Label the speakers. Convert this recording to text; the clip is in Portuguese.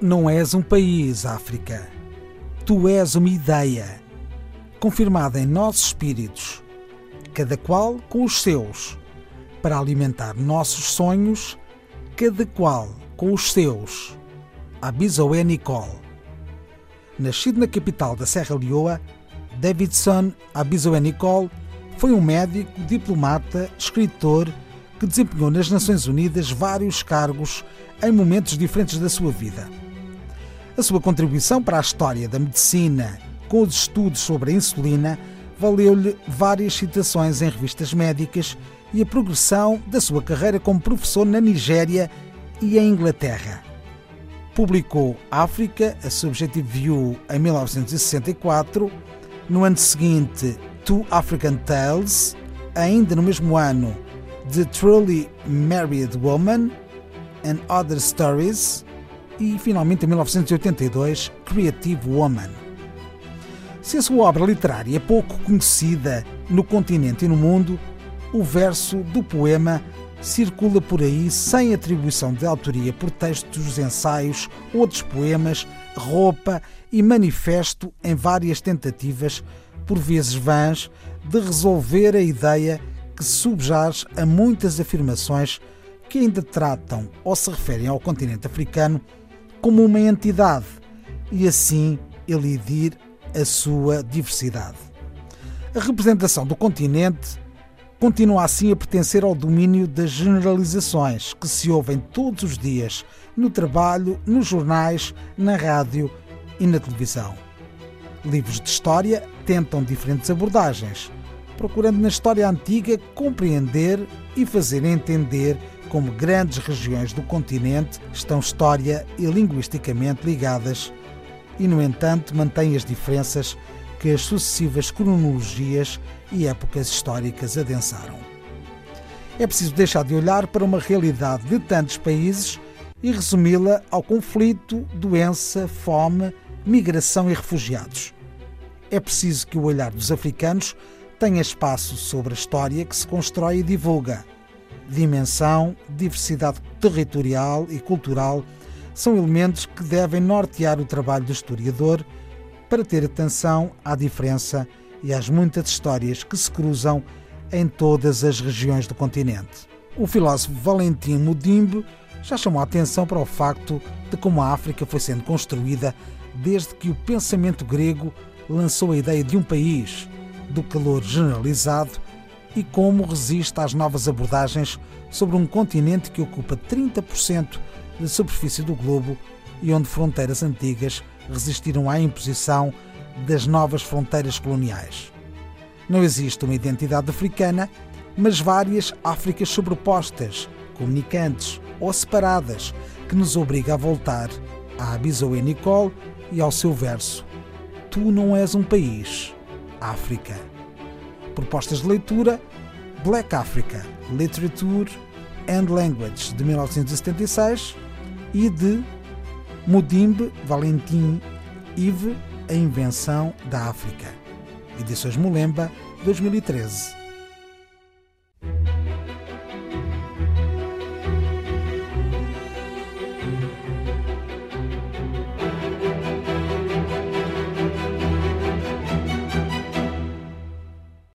Speaker 1: não és um país, África. Tu és uma ideia, confirmada em nossos espíritos, cada qual com os seus, para alimentar nossos sonhos, cada qual com os seus. Abisoé Nicole. Nascido na capital da Serra Leoa, Davidson Abisoé Nicole foi um médico, diplomata, escritor que desempenhou nas Nações Unidas vários cargos em momentos diferentes da sua vida. A sua contribuição para a história da medicina com os estudos sobre a insulina valeu-lhe várias citações em revistas médicas e a progressão da sua carreira como professor na Nigéria e em Inglaterra. Publicou África, a Subjective View, em 1964, no ano seguinte, Two African Tales, ainda no mesmo ano, The Truly Married Woman and Other Stories, e finalmente em 1982, Creative Woman. Se a sua obra literária é pouco conhecida no continente e no mundo, o verso do poema circula por aí sem atribuição de autoria por textos, ensaios, outros poemas, roupa e manifesto em várias tentativas, por vezes vãs, de resolver a ideia que subjaz a muitas afirmações que ainda tratam ou se referem ao continente africano como uma entidade e assim elidir a sua diversidade. A representação do continente continua assim a pertencer ao domínio das generalizações que se ouvem todos os dias no trabalho, nos jornais, na rádio e na televisão. Livros de história tentam diferentes abordagens, procurando na história antiga compreender e fazer entender como grandes regiões do continente estão história e linguisticamente ligadas e, no entanto, mantêm as diferenças que as sucessivas cronologias e épocas históricas adensaram. É preciso deixar de olhar para uma realidade de tantos países e resumi-la ao conflito, doença, fome, migração e refugiados. É preciso que o olhar dos africanos tenha espaço sobre a história que se constrói e divulga dimensão, diversidade territorial e cultural são elementos que devem nortear o trabalho do historiador para ter atenção à diferença e às muitas histórias que se cruzam em todas as regiões do continente. O filósofo Valentim Mudimbe já chamou a atenção para o facto de como a África foi sendo construída desde que o pensamento grego lançou a ideia de um país, do calor generalizado e como resiste às novas abordagens sobre um continente que ocupa 30% da superfície do globo e onde fronteiras antigas resistiram à imposição das novas fronteiras coloniais. Não existe uma identidade africana, mas várias Áfricas sobrepostas, comunicantes ou separadas, que nos obriga a voltar à Abisoe Nicole e ao seu verso Tu não és um país, África propostas de leitura Black Africa, Literature and Language, de 1976, e de Mudimbe Valentim Yves, A Invenção da África, Edições Mulemba, 2013.